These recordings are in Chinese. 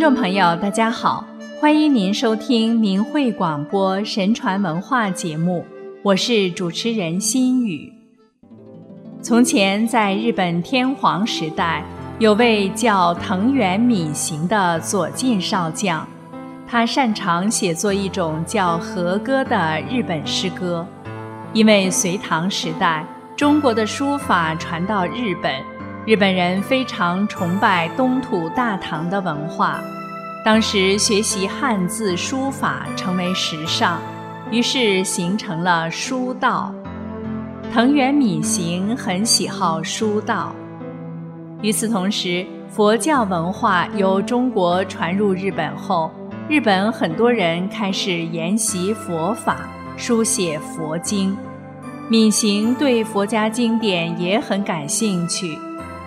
听众朋友，大家好，欢迎您收听明慧广播神传文化节目，我是主持人心雨。从前，在日本天皇时代，有位叫藤原敏行的左近少将，他擅长写作一种叫和歌的日本诗歌。因为隋唐时代，中国的书法传到日本。日本人非常崇拜东土大唐的文化，当时学习汉字书法成为时尚，于是形成了书道。藤原敏行很喜好书道。与此同时，佛教文化由中国传入日本后，日本很多人开始研习佛法，书写佛经。敏行对佛家经典也很感兴趣。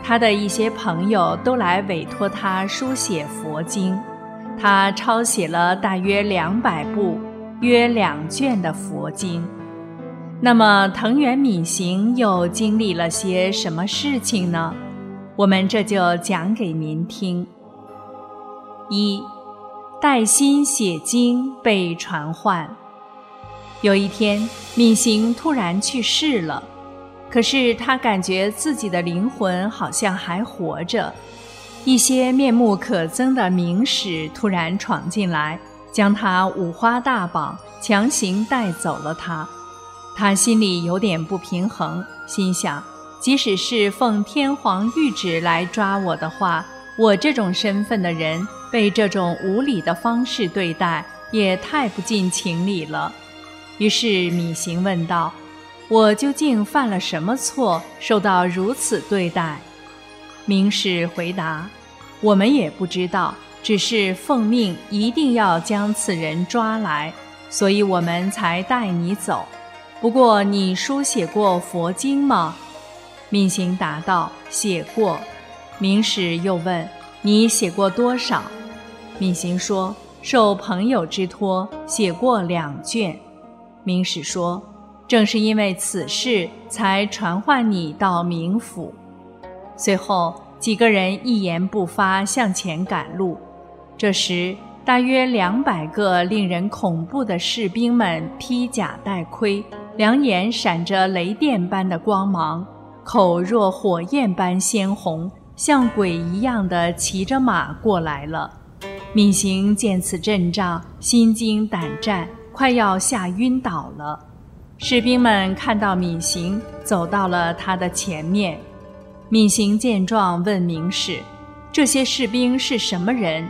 他的一些朋友都来委托他书写佛经，他抄写了大约两百部，约两卷的佛经。那么藤原敏行又经历了些什么事情呢？我们这就讲给您听。一，带薪写经被传唤。有一天，敏行突然去世了。可是他感觉自己的灵魂好像还活着，一些面目可憎的名使突然闯进来，将他五花大绑，强行带走了他。他心里有点不平衡，心想：即使是奉天皇谕旨来抓我的话，我这种身份的人被这种无礼的方式对待，也太不近情理了。于是米行问道。我究竟犯了什么错，受到如此对待？明使回答：“我们也不知道，只是奉命一定要将此人抓来，所以我们才带你走。不过，你书写过佛经吗？”敏行答道：“写过。”明使又问：“你写过多少？”敏行说：“受朋友之托，写过两卷。”明使说。正是因为此事，才传唤你到冥府。随后，几个人一言不发向前赶路。这时，大约两百个令人恐怖的士兵们披甲戴盔，两眼闪着雷电般的光芒，口若火焰般鲜红，像鬼一样的骑着马过来了。闵行见此阵仗，心惊胆战，快要吓晕倒了。士兵们看到闵行走到了他的前面，闵行见状问明使：“这些士兵是什么人？”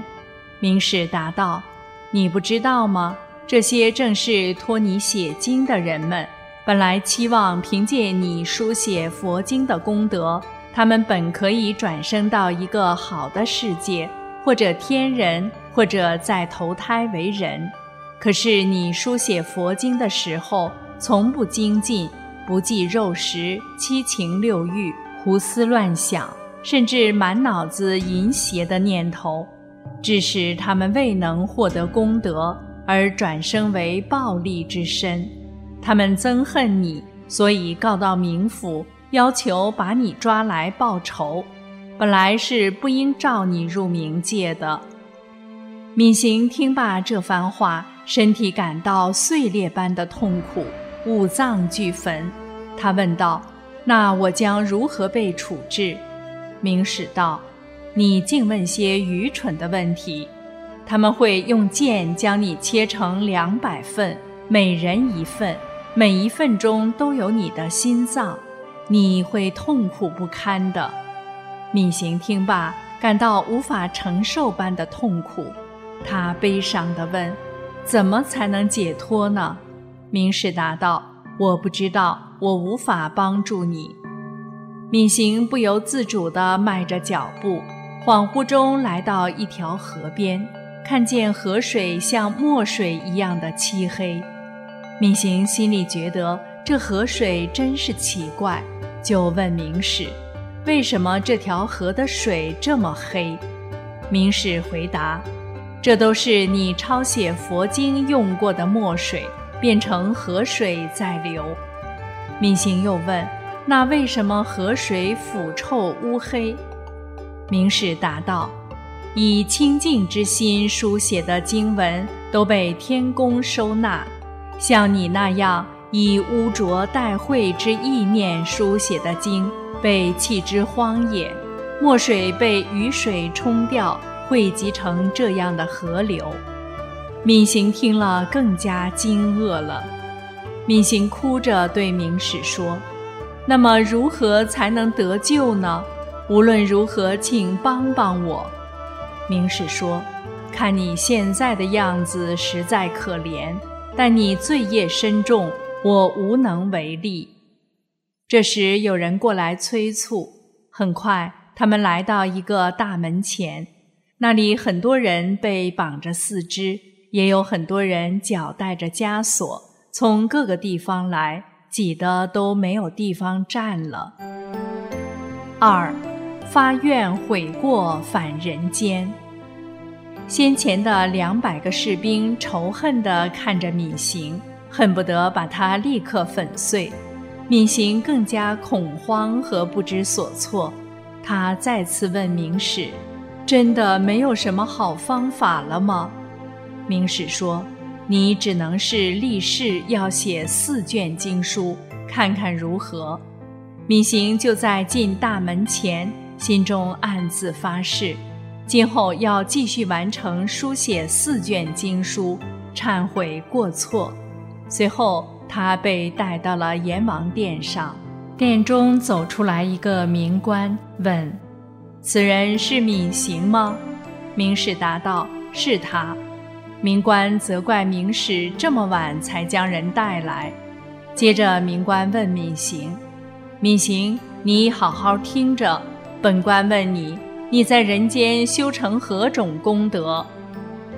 明使答道：“你不知道吗？这些正是托你写经的人们。本来期望凭借你书写佛经的功德，他们本可以转生到一个好的世界，或者天人，或者再投胎为人。可是你书写佛经的时候，从不精进，不计肉食、七情六欲，胡思乱想，甚至满脑子淫邪的念头，致使他们未能获得功德，而转生为暴力之身。他们憎恨你，所以告到冥府，要求把你抓来报仇。本来是不应召你入冥界的。闵行听罢这番话，身体感到碎裂般的痛苦。五脏俱焚，他问道：“那我将如何被处置？”明使道：“你净问些愚蠢的问题。他们会用剑将你切成两百份，每人一份，每一份中都有你的心脏，你会痛苦不堪的。”闵行听罢，感到无法承受般的痛苦，他悲伤地问：“怎么才能解脱呢？”明使答道：“我不知道，我无法帮助你。”闵行不由自主地迈着脚步，恍惚中来到一条河边，看见河水像墨水一样的漆黑。闵行心里觉得这河水真是奇怪，就问明史：“为什么这条河的水这么黑？”明史回答：“这都是你抄写佛经用过的墨水。”变成河水在流，闵行又问：“那为什么河水腐臭乌黑？”明使答道：“以清净之心书写的经文都被天宫收纳，像你那样以污浊待秽之意念书写的经被弃之荒野，墨水被雨水冲掉，汇集成这样的河流。闵行听了更加惊愕了，闵行哭着对明史说：“那么如何才能得救呢？无论如何，请帮帮我。”明史说：“看你现在的样子，实在可怜，但你罪业深重，我无能为力。”这时有人过来催促，很快他们来到一个大门前，那里很多人被绑着四肢，也有很多人脚带着枷锁，从各个地方来，挤得都没有地方站了。二。发愿悔过返人间。先前的两百个士兵仇恨地看着闵行，恨不得把他立刻粉碎。闵行更加恐慌和不知所措。他再次问明史：“真的没有什么好方法了吗？”明史说：“你只能是立誓要写四卷经书，看看如何。”闵行就在进大门前。心中暗自发誓，今后要继续完成书写四卷经书，忏悔过错。随后，他被带到了阎王殿上，殿中走出来一个民官，问：“此人是闵行吗？”明士答道：“是他。”民官责怪明史这么晚才将人带来。接着，民官问闵行：“闵行，你好好听着。”本官问你：你在人间修成何种功德？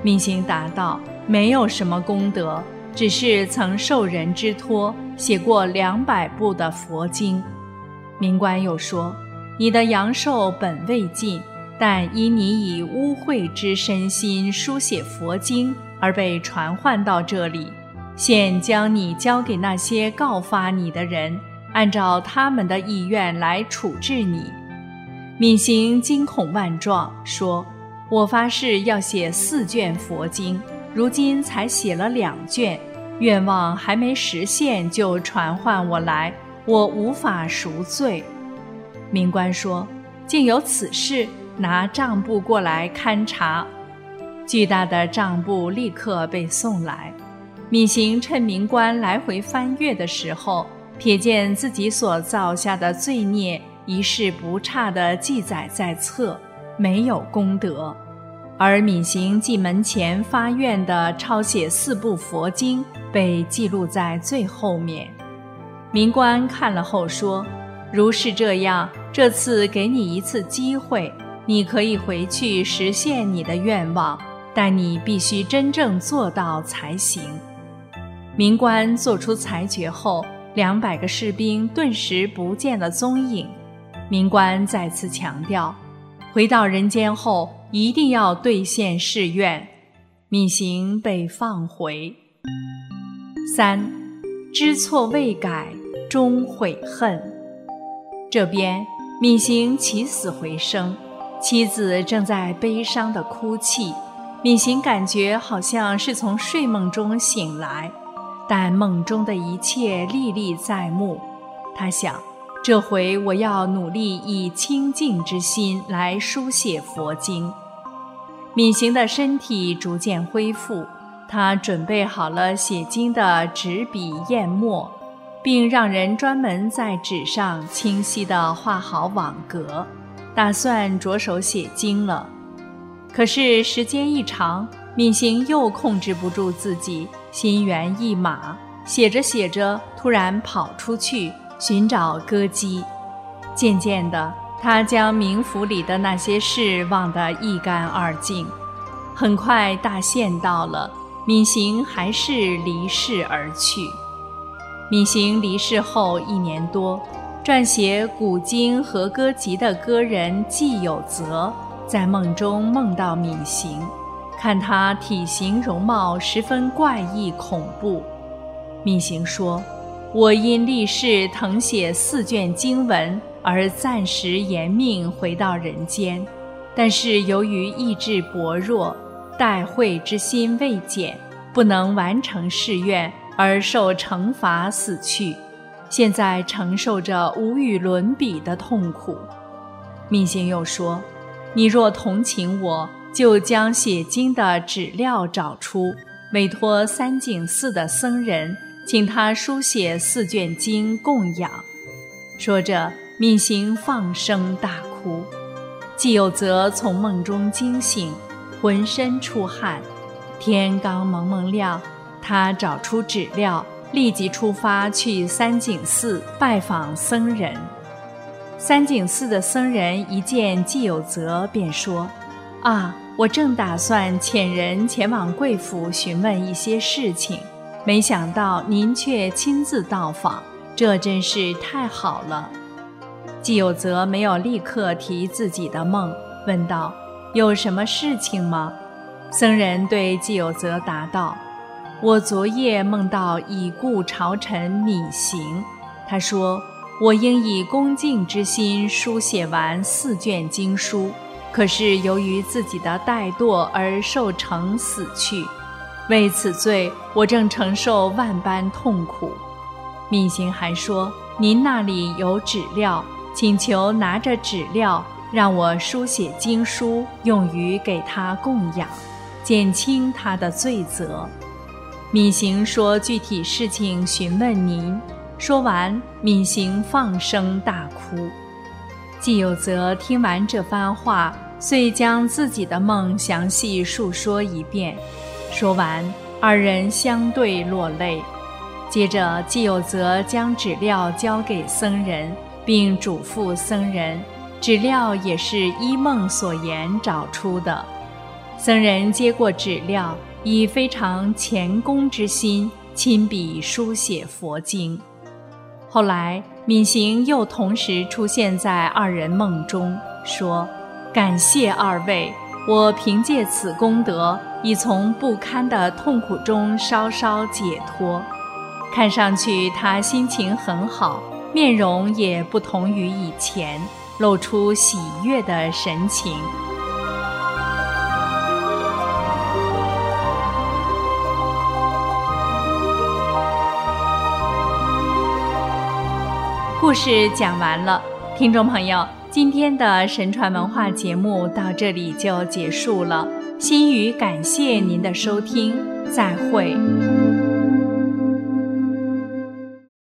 明行答道：没有什么功德，只是曾受人之托，写过两百部的佛经。明官又说：你的阳寿本未尽，但因你以污秽之身心书写佛经，而被传唤到这里，现将你交给那些告发你的人，按照他们的意愿来处置你。闵行惊恐万状，说：“我发誓要写四卷佛经，如今才写了两卷，愿望还没实现就传唤我来，我无法赎罪。”民官说：“竟有此事，拿账簿过来勘察。”巨大的账簿立刻被送来。闵行趁民官来回翻阅的时候，瞥见自己所造下的罪孽。一事不差地记载在册，没有功德；而闵行进门前发愿的抄写四部佛经被记录在最后面。民官看了后说：“如是这样，这次给你一次机会，你可以回去实现你的愿望，但你必须真正做到才行。”民官做出裁决后，两百个士兵顿时不见了踪影。民官再次强调，回到人间后一定要兑现誓愿。闵行被放回。三，知错未改，终悔恨。这边，闵行起死回生，妻子正在悲伤的哭泣。闵行感觉好像是从睡梦中醒来，但梦中的一切历历在目。他想。这回我要努力以清净之心来书写佛经。闵行的身体逐渐恢复，他准备好了写经的纸笔砚墨，并让人专门在纸上清晰地画好网格，打算着手写经了。可是时间一长，闵行又控制不住自己，心猿意马，写着写着，突然跑出去。寻找歌姬，渐渐的，他将冥府里的那些事忘得一干二净。很快，大限到了，闵行还是离世而去。闵行离世后一年多，撰写古今和歌集的歌人季有泽在梦中梦到闵行，看他体型容貌十分怪异恐怖。闵行说。我因立誓誊写四卷经文而暂时延命回到人间，但是由于意志薄弱，待会之心未减，不能完成誓愿而受惩罚死去，现在承受着无与伦比的痛苦。密行又说：“你若同情我，就将写经的纸料找出，委托三井寺的僧人，请他书写四卷经供养。”说着，闵行放声大哭。季有泽从梦中惊醒，浑身出汗。天刚蒙蒙亮，他找出纸料，立即出发去三井寺拜访僧人。三井寺的僧人一见季有泽，便说：“啊，我正打算遣人前往贵府询问一些事情，没想到您却亲自到访，这真是太好了。”季有泽没有立刻提自己的梦，问道：“有什么事情吗？”僧人对季有泽答道：“我昨夜梦到已故朝臣米行，他说我应以恭敬之心书写完四卷经书，可是由于自己的怠惰而受惩死去，为此罪，我正承受万般痛苦。”米行还说：“您那里有纸料。”请求拿着纸料，让我书写经书，用于给他供养，减轻他的罪责。闵行说具体事情询问您。说完，闵行放声大哭。季有泽听完这番话，遂将自己的梦详细述说一遍。说完，二人相对落泪。接着，季有泽将纸料交给僧人。并嘱咐僧人，纸料也是依梦所言找出的。僧人接过纸料，以非常虔恭之心亲笔书写佛经。后来，闵行又同时出现在二人梦中，说：“感谢二位，我凭借此功德，已从不堪的痛苦中稍稍解脱。”看上去他心情很好。面容也不同于以前，露出喜悦的神情。故事讲完了，听众朋友，今天的神传文化节目到这里就结束了。心语感谢您的收听，再会。